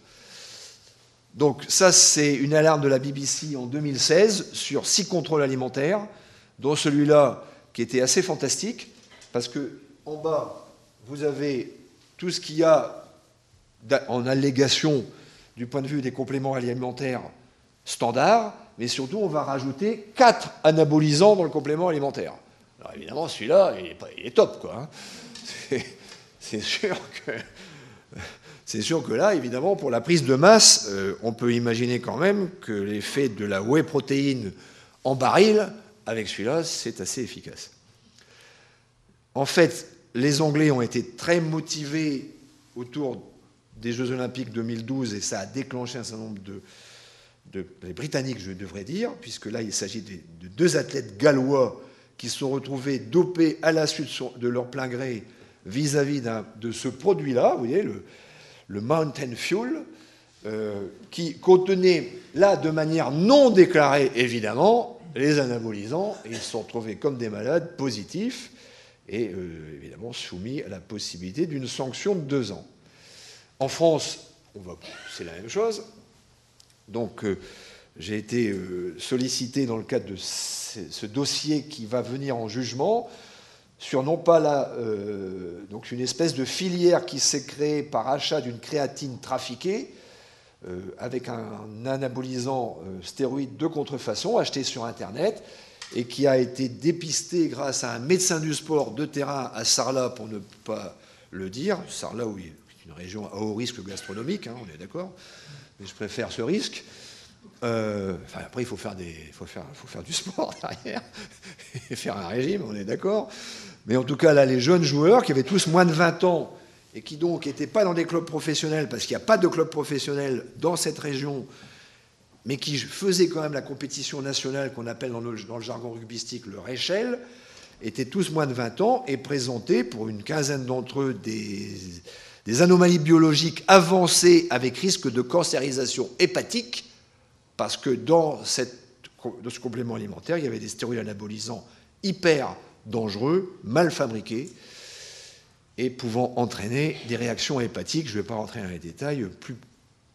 Donc ça, c'est une alarme de la BBC en 2016 sur six contrôles alimentaires, dont celui-là qui était assez fantastique, parce que en bas, vous avez tout ce qu'il y a en allégation du point de vue des compléments alimentaires standards, mais surtout on va rajouter quatre anabolisants dans le complément alimentaire. Alors évidemment, celui-là, il, est top, quoi. Hein. C'est sûr que. C'est sûr que là, évidemment, pour la prise de masse, euh, on peut imaginer quand même que l'effet de la whey protéine en baril, avec celui-là, c'est assez efficace. En fait, les Anglais ont été très motivés autour des Jeux Olympiques 2012 et ça a déclenché un certain nombre de, les Britanniques, je devrais dire, puisque là il s'agit de, deux athlètes gallois qui se sont retrouvés dopés à la suite de leur plein gré vis-à-vis de ce produit-là, vous voyez, le, Mountain Fuel, euh, qui contenait là de manière non déclarée évidemment les anabolisants, et ils se sont retrouvés comme des malades positifs et euh, évidemment soumis à la possibilité d'une sanction de deux ans. En France, c'est la même chose. Donc, euh, j'ai été euh, sollicité dans le cadre de ce, dossier qui va venir en jugement sur non pas la, donc une espèce de filière qui s'est créée par achat d'une créatine trafiquée avec un, un anabolisant stéroïde de contrefaçon acheté sur Internet et qui a été dépisté grâce à un médecin du sport de terrain à Sarlat, pour ne pas le dire. Sarlat, oui, c'est une région à haut risque gastronomique, hein, on est d'accord, mais je préfère ce risque. Euh, enfin, après, il faut faire, des, faut, faire, faut faire du sport derrière et faire un régime, on est d'accord. Mais en tout cas, là, les jeunes joueurs qui avaient tous moins de 20 ans et qui donc n'étaient pas dans des clubs professionnels, parce qu'il n'y a pas de club professionnel dans cette région mais qui faisait quand même la compétition nationale qu'on appelle dans le, jargon rugbystique le Réchel, étaient tous moins de 20 ans et présentaient pour une quinzaine d'entre eux des, anomalies biologiques avancées avec risque de cancérisation hépatique, parce que dans, cette, ce complément alimentaire, il y avait des stéroïdes anabolisants hyper dangereux, mal fabriqués, et pouvant entraîner des réactions hépatiques. Je ne vais pas rentrer dans les détails,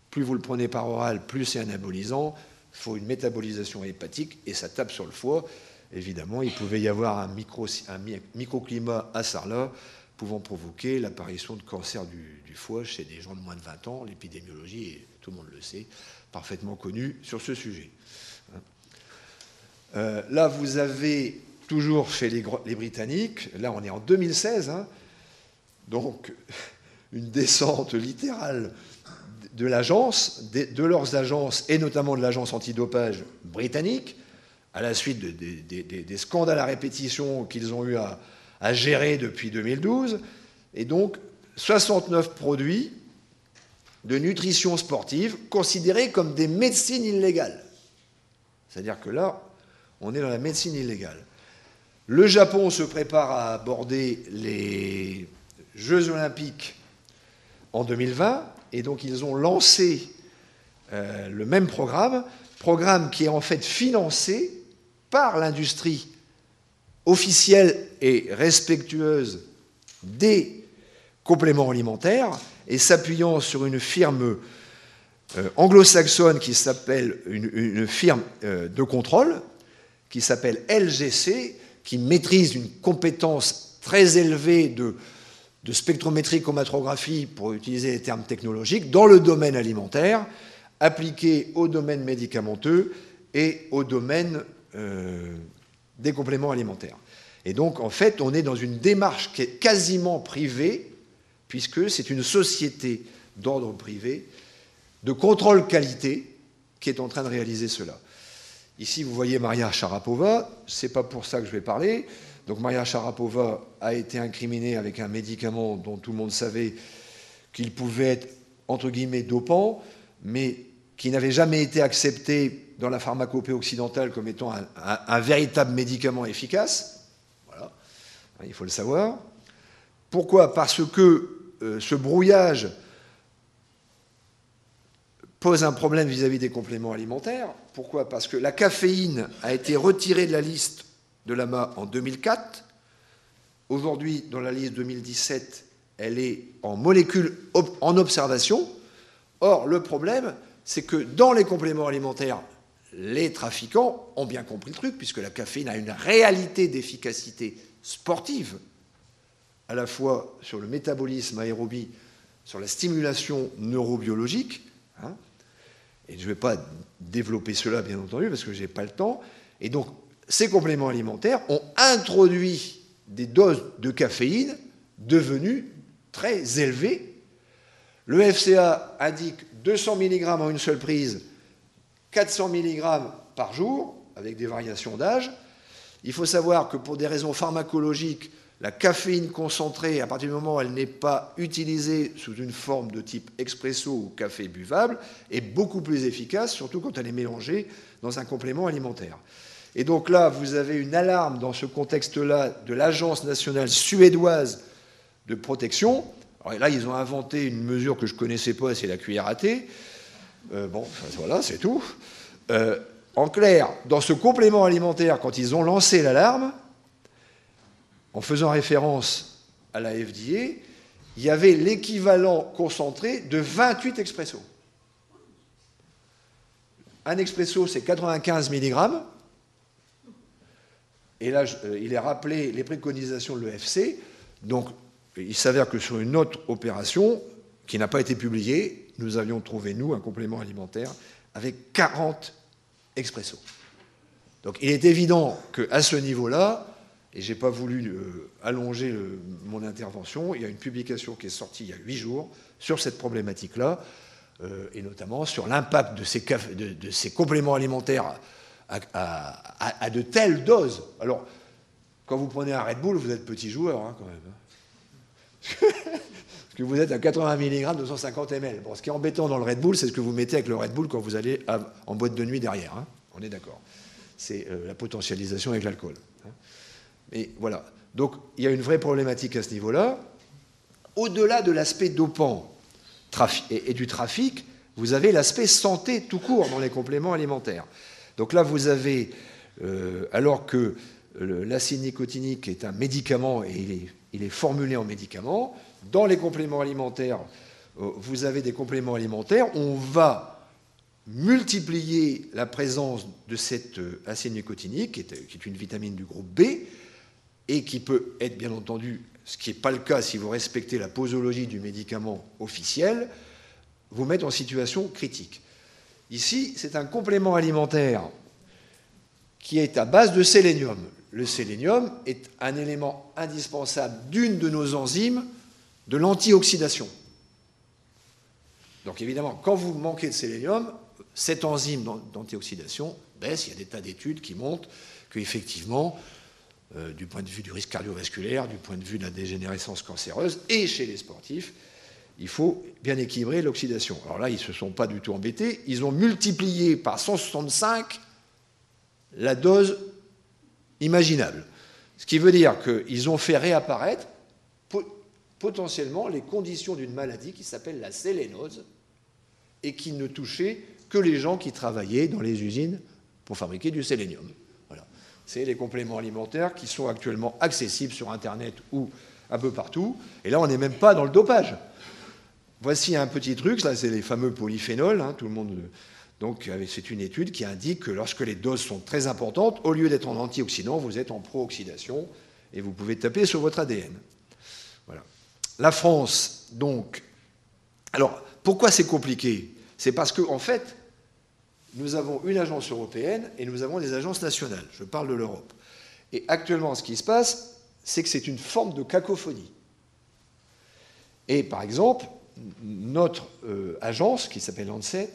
plus vous le prenez par oral, plus c'est anabolisant. Il faut une métabolisation hépatique et ça tape sur le foie. Évidemment, il pouvait y avoir un, un microclimat à Sarlat pouvant provoquer l'apparition de cancer du, foie chez des gens de moins de 20 ans. L'épidémiologie, tout le monde le sait, parfaitement connue sur ce sujet. Euh, là, vous avez toujours chez les, Britanniques, là on est en 2016, hein, donc une descente littérale de l'agence, de, leurs agences, et notamment de l'agence antidopage britannique, à la suite des scandales à répétition qu'ils ont eu à, à, gérer depuis 2012, et donc 69 produits de nutrition sportive considérés comme des médecines illégales. C'est-à-dire que là, on est dans la médecine illégale. Le Japon se prépare à aborder les Jeux olympiques en 2020. Et donc ils ont lancé euh, le même programme, programme qui est en fait financé par l'industrie officielle et respectueuse des compléments alimentaires et s'appuyant sur une firme euh, anglo-saxonne qui s'appelle une, firme euh, de contrôle qui s'appelle LGC, qui maîtrise une compétence très élevée de, spectrométrie chromatographie, pour utiliser les termes technologiques, dans le domaine alimentaire, appliqué au domaine médicamenteux et au domaine euh, des compléments alimentaires. Et donc, en fait, on est dans une démarche qui est quasiment privée, puisque c'est une société d'ordre privé de contrôle qualité qui est en train de réaliser cela. Ici, vous voyez Maria Sharapova, c'est pas pour ça que je vais parler. Donc Maria Sharapova a été incriminée avec un médicament dont tout le monde savait qu'il pouvait être entre guillemets dopant, mais qui n'avait jamais été accepté dans la pharmacopée occidentale comme étant un, véritable médicament efficace. Voilà, il faut le savoir. Pourquoi? Parce que euh, ce brouillage pose un problème vis-à-vis des compléments alimentaires. Pourquoi? Parce que la caféine a été retirée de la liste de l'AMA en 2004. Aujourd'hui, dans la liste 2017, elle est en molécules en observation. Or, le problème, c'est que dans les compléments alimentaires, les trafiquants ont bien compris le truc, puisque la caféine a une réalité d'efficacité sportive, à la fois sur le métabolisme aérobie, sur la stimulation neurobiologique, hein, et je ne vais pas développer cela, bien entendu, parce que je n'ai pas le temps. Et donc, ces compléments alimentaires ont introduit des doses de caféine devenues très élevées. Le FCA indique 200 mg en une seule prise, 400 mg par jour, avec des variations d'âge. Il faut savoir que pour des raisons pharmacologiques, la caféine concentrée, à partir du moment où elle n'est pas utilisée sous une forme de type expresso ou café buvable, est beaucoup plus efficace, surtout quand elle est mélangée dans un complément alimentaire. Et donc là, vous avez une alarme dans ce contexte-là de l'Agence nationale suédoise de protection. Là, ils ont inventé une mesure que je ne connaissais pas, c'est la cuillère à thé. Euh, bon, voilà, c'est tout. Euh, en clair, dans ce complément alimentaire, quand ils ont lancé l'alarme, en faisant référence à la FDA, il y avait l'équivalent concentré de 28 expressos. Un expresso, c'est 95 mg. Et là, euh, il est rappelé les préconisations de l'EFC. Donc, il s'avère que sur une autre opération, qui n'a pas été publiée, nous avions trouvé, nous, un complément alimentaire avec 40 expressos. Donc, il est évident qu'à ce niveau-là, et je n'ai pas voulu euh, allonger mon intervention. Il y a une publication qui est sortie il y a huit jours sur cette problématique-là, euh, et notamment sur l'impact de ces, compléments alimentaires à, de telles doses. Alors, quand vous prenez un Red Bull, vous êtes petit joueur, hein, quand même. Hein. Parce que vous êtes à 80 mg de 150 ml. Ce qui est embêtant dans le Red Bull, c'est ce que vous mettez avec le Red Bull quand vous allez en boîte de nuit derrière. Hein. On est d'accord. C'est euh, la potentialisation avec l'alcool. Mais voilà. Donc il y a une vraie problématique à ce niveau-là. Au-delà de l'aspect dopant et, du trafic, vous avez l'aspect santé tout court dans les compléments alimentaires. Donc là, vous avez, euh, alors que l'acide nicotinique est un médicament et il est, formulé en médicament, dans les compléments alimentaires, euh, vous avez des compléments alimentaires, on va multiplier la présence de cet euh, acide nicotinique, qui est une vitamine du groupe B, et qui peut être bien entendu, ce qui n'est pas le cas si vous respectez la posologie du médicament officiel, vous mettre en situation critique. Ici, c'est un complément alimentaire qui est à base de sélénium. Le sélénium est un élément indispensable d'une de nos enzymes de l'antioxydation. Donc évidemment, quand vous manquez de sélénium, cette enzyme d'antioxydation baisse. Il y a des tas d'études qui montrent qu'effectivement, euh, du point de vue du risque cardiovasculaire, du point de vue de la dégénérescence cancéreuse, et chez les sportifs, il faut bien équilibrer l'oxydation. Alors là, ils ne se sont pas du tout embêtés, ils ont multiplié par 165 la dose imaginable. Ce qui veut dire qu'ils ont fait réapparaître potentiellement les conditions d'une maladie qui s'appelle la sélénose et qui ne touchait que les gens qui travaillaient dans les usines pour fabriquer du sélénium. Voilà. C'est les compléments alimentaires qui sont actuellement accessibles sur Internet ou un peu partout. Et là, on n'est même pas dans le dopage. Voici un petit truc, là, c'est les fameux polyphénols. Hein, tout le monde. Donc, c'est une étude qui indique que lorsque les doses sont très importantes, au lieu d'être en antioxydant, vous êtes en pro-oxydation et vous pouvez taper sur votre ADN. Voilà. La France, donc. Alors, pourquoi c'est compliqué? C'est parce qu'en en fait, nous avons une agence européenne et nous avons des agences nationales. Je parle de l'Europe. Et actuellement, ce qui se passe, c'est que c'est une forme de cacophonie. Et par exemple, notre euh, agence, qui s'appelle Lancet,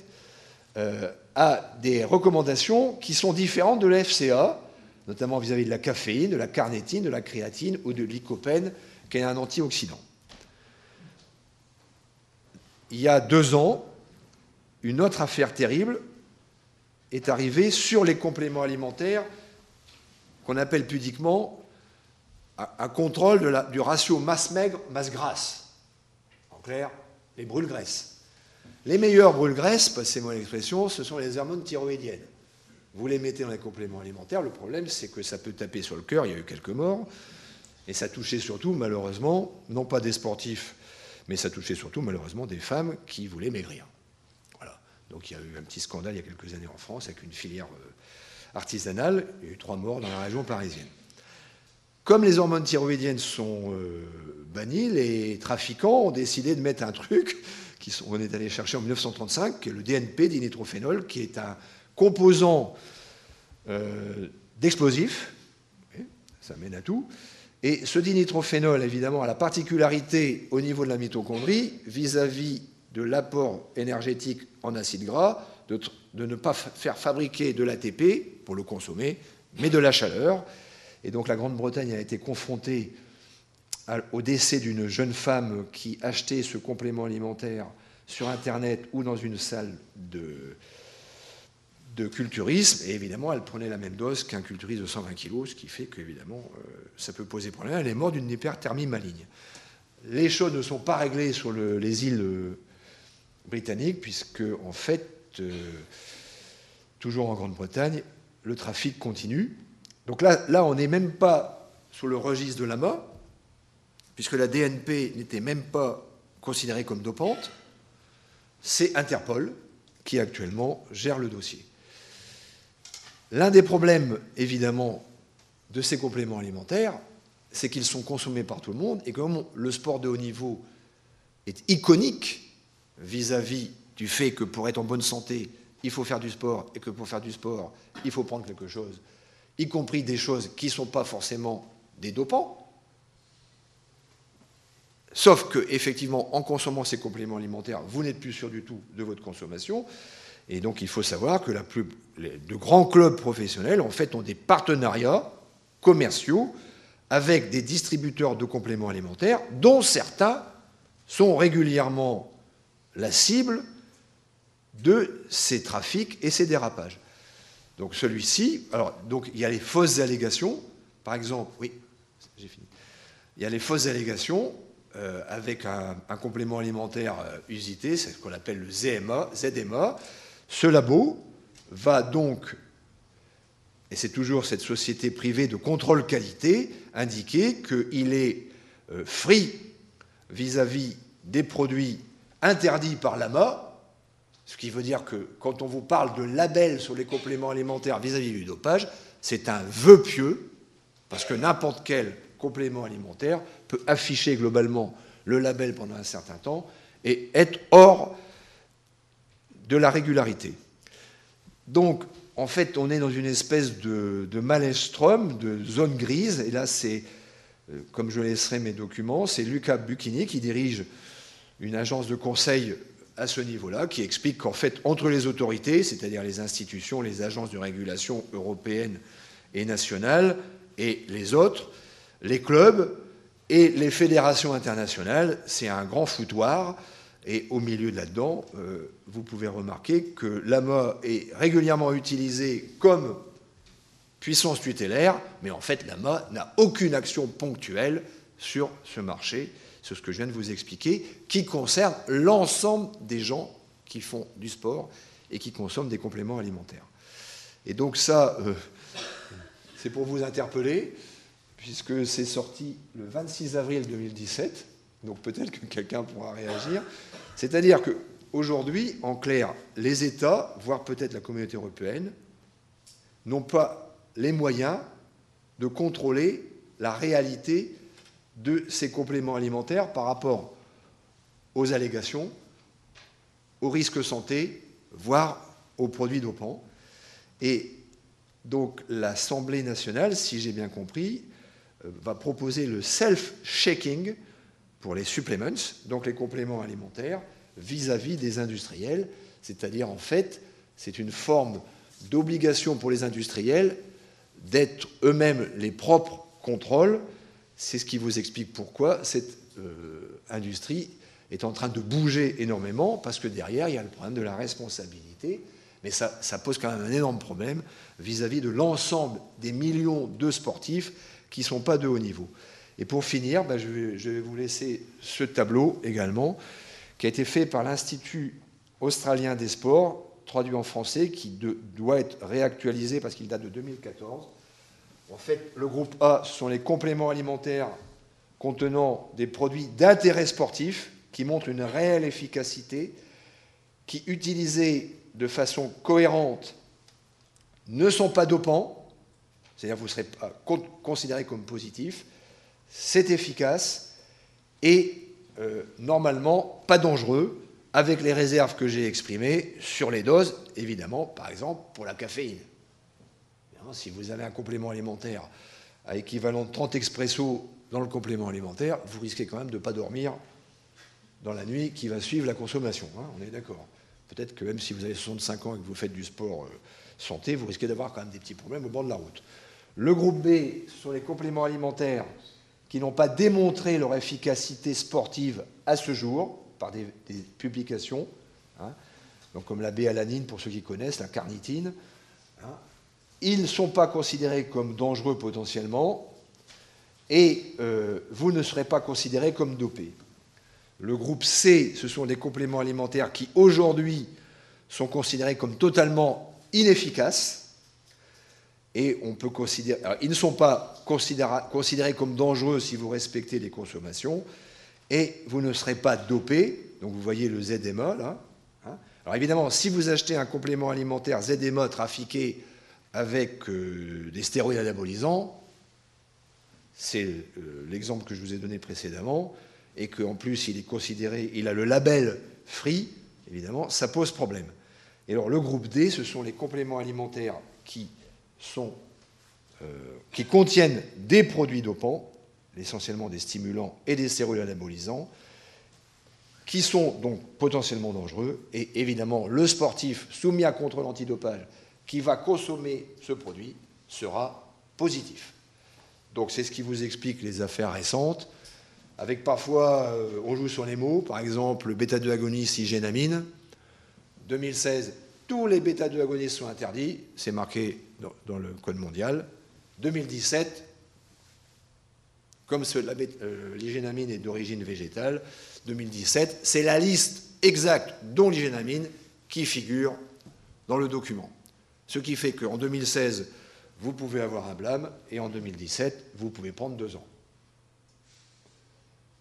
euh, a des recommandations qui sont différentes de la FCA, notamment vis-à-vis de la caféine, de la carnétine, de la créatine ou de l'icopène, qui est un antioxydant. Il y a deux ans, une autre affaire terrible est arrivée sur les compléments alimentaires qu'on appelle pudiquement un contrôle du ratio masse maigre, masse grasse. En clair, les brûles-graisses. Les meilleurs brûles-graisses, passez-moi l'expression, ce sont les hormones thyroïdiennes. Vous les mettez dans les compléments alimentaires, le problème c'est que ça peut taper sur le cœur, il y a eu quelques morts, et ça touchait surtout, malheureusement, non pas des sportifs, mais ça touchait surtout, malheureusement, des femmes qui voulaient maigrir. Voilà. Donc il y a eu un petit scandale il y a quelques années en France avec une filière euh, artisanale, il y a eu trois morts dans la région parisienne. Comme les hormones thyroïdiennes sont euh, bannies, les trafiquants ont décidé de mettre un truc qu'on est allé chercher en 1935, qui est le DNP, dinitrophénol, qui est un composant euh, d'explosifs. Ça mène à tout. Et ce dinitrophénol, évidemment, a la particularité au niveau de la mitochondrie, vis-à-vis de l'apport énergétique en acide gras, de, de ne pas faire fabriquer de l'ATP pour le consommer, mais de la chaleur. Et donc la Grande-Bretagne a été confrontée au décès d'une jeune femme qui achetait ce complément alimentaire sur Internet ou dans une salle de, de culturisme. Et évidemment, elle prenait la même dose qu'un culturiste de 120 kg, ce qui fait qu'évidemment, euh, ça peut poser problème. Elle est morte d'une hyperthermie maligne. Les choses ne sont pas réglées sur les îles euh, britanniques, puisque, en fait, euh, toujours en Grande-Bretagne, le trafic continue. Donc là, on n'est même pas sous le registre de l'AMA, puisque la DNP n'était même pas considérée comme dopante. C'est Interpol qui actuellement gère le dossier. L'un des problèmes, évidemment, de ces compléments alimentaires, c'est qu'ils sont consommés par tout le monde et comme le sport de haut niveau est iconique vis-à-vis du fait que pour être en bonne santé, il faut faire du sport et que pour faire du sport, il faut prendre quelque chose y compris des choses qui ne sont pas forcément des dopants. Sauf que, effectivement, en consommant ces compléments alimentaires, vous n'êtes plus sûr du tout de votre consommation. Et donc, il faut savoir que de grands clubs professionnels, en fait, ont des partenariats commerciaux avec des distributeurs de compléments alimentaires, dont certains sont régulièrement la cible de ces trafics et ces dérapages. Donc celui-ci, alors donc il y a les fausses allégations, par exemple, oui, j'ai fini. Il y a les fausses allégations euh, avec un, complément alimentaire euh, usité, c'est ce qu'on appelle le ZMA, ZMA. Ce labo va donc, et c'est toujours cette société privée de contrôle qualité, indiquer qu'il est euh, free vis-à-vis des produits interdits par l'AMA, ce qui veut dire que quand on vous parle de label sur les compléments alimentaires vis-à-vis du dopage, c'est un vœu pieux, parce que n'importe quel complément alimentaire peut afficher globalement le label pendant un certain temps et être hors de la régularité. Donc, en fait, on est dans une espèce de, de de zone grise, et là, c'est, euh, comme je laisserai mes documents, c'est Lucas Bucchini qui dirige une agence de conseil à ce niveau-là, qui explique qu'en fait, entre les autorités, c'est-à-dire les institutions, les agences de régulation européennes et nationales, et les autres, les clubs et les fédérations internationales, c'est un grand foutoir. Et au milieu de là-dedans, euh, vous pouvez remarquer que l'AMA est régulièrement utilisée comme puissance tutélaire, mais en fait, l'AMA n'a aucune action ponctuelle sur ce marché c'est ce que je viens de vous expliquer, qui concerne l'ensemble des gens qui font du sport et qui consomment des compléments alimentaires. Et donc ça, euh, c'est pour vous interpeller, puisque c'est sorti le 26 avril 2017, donc peut-être que quelqu'un pourra réagir. C'est-à-dire qu'aujourd'hui, en clair, les États, voire peut-être la communauté européenne, n'ont pas les moyens de contrôler la réalité de ces compléments alimentaires par rapport aux allégations, aux risques santé, voire aux produits dopants. Et donc l'Assemblée nationale, si j'ai bien compris, euh, va proposer le self-checking pour les supplements, donc les compléments alimentaires, vis-à-vis des industriels. C'est-à-dire, en fait, c'est une forme d'obligation pour les industriels d'être eux-mêmes les propres contrôles. C'est ce qui vous explique pourquoi cette euh, industrie est en train de bouger énormément, parce que derrière, il y a le problème de la responsabilité. Mais ça, pose quand même un énorme problème vis-à-vis de l'ensemble des millions de sportifs qui ne sont pas de haut niveau. Et pour finir, ben, je, vais, vous laisser ce tableau également, qui a été fait par l'Institut australien des sports, traduit en français, qui doit être réactualisé parce qu'il date de 2014. En fait, le groupe A, ce sont les compléments alimentaires contenant des produits d'intérêt sportif qui montrent une réelle efficacité, qui, utilisés de façon cohérente, ne sont pas dopants, c'est-à-dire vous serez considéré comme positif, c'est efficace et euh, normalement pas dangereux, avec les réserves que j'ai exprimées sur les doses, évidemment, par exemple pour la caféine. Si vous avez un complément alimentaire à équivalent de 30 expresso dans le complément alimentaire, vous risquez quand même de ne pas dormir dans la nuit qui va suivre la consommation. Hein, on est d'accord. Peut-être que même si vous avez 65 ans et que vous faites du sport euh, santé, vous risquez d'avoir quand même des petits problèmes au bord de la route. Le groupe B, sont les compléments alimentaires qui n'ont pas démontré leur efficacité sportive à ce jour par des, publications, hein, donc comme la B-alanine pour ceux qui connaissent, la carnitine. Hein. Ils ne sont pas considérés comme dangereux potentiellement et euh, vous ne serez pas considérés comme dopés. Le groupe C, ce sont des compléments alimentaires qui aujourd'hui sont considérés comme totalement inefficaces. Et on peut considérer. ils ne sont pas considérés comme dangereux si vous respectez les consommations. Et vous ne serez pas dopé. Donc vous voyez le ZMA là. Hein. Alors évidemment, si vous achetez un complément alimentaire ZMA trafiqué avec euh, des stéroïdes anabolisants, c'est euh, l'exemple que je vous ai donné précédemment, et qu'en plus il est considéré, il a le label free, évidemment, ça pose problème. Et alors le groupe D, ce sont les compléments alimentaires qui, euh, qui contiennent des produits dopants, essentiellement des stimulants et des stéroïdes anabolisants, qui sont donc potentiellement dangereux. Et évidemment, le sportif soumis à contrôle antidopage qui va consommer ce produit sera positif. Donc c'est ce qui vous explique les affaires récentes avec parfois, euh, on joue sur les mots, par exemple, le bêta-2 agoniste igénamine. 2016, tous les bêta-2 agonistes sont interdits, c'est marqué dans, le Code mondial. 2017, comme euh, l'igénamine est d'origine végétale, 2017, c'est la liste exacte dont l'igénamine qui figure dans le document. Ce qui fait qu'en 2016, vous pouvez avoir un blâme, et en 2017, vous pouvez prendre deux ans.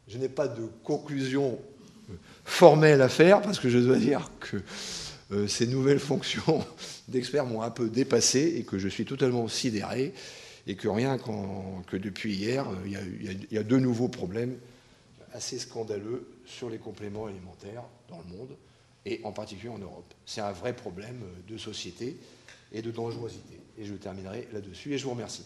Je n'ai pas de conclusion formelle à faire parce que je dois dire que euh, ces nouvelles fonctions d'expert m'ont un peu dépassé et que je suis totalement sidéré et que rien que depuis hier, euh, il y, a, deux nouveaux problèmes assez scandaleux sur les compléments alimentaires dans le monde et en particulier en Europe. C'est un vrai problème de société et de dangerosité. Et je terminerai là-dessus et je vous remercie.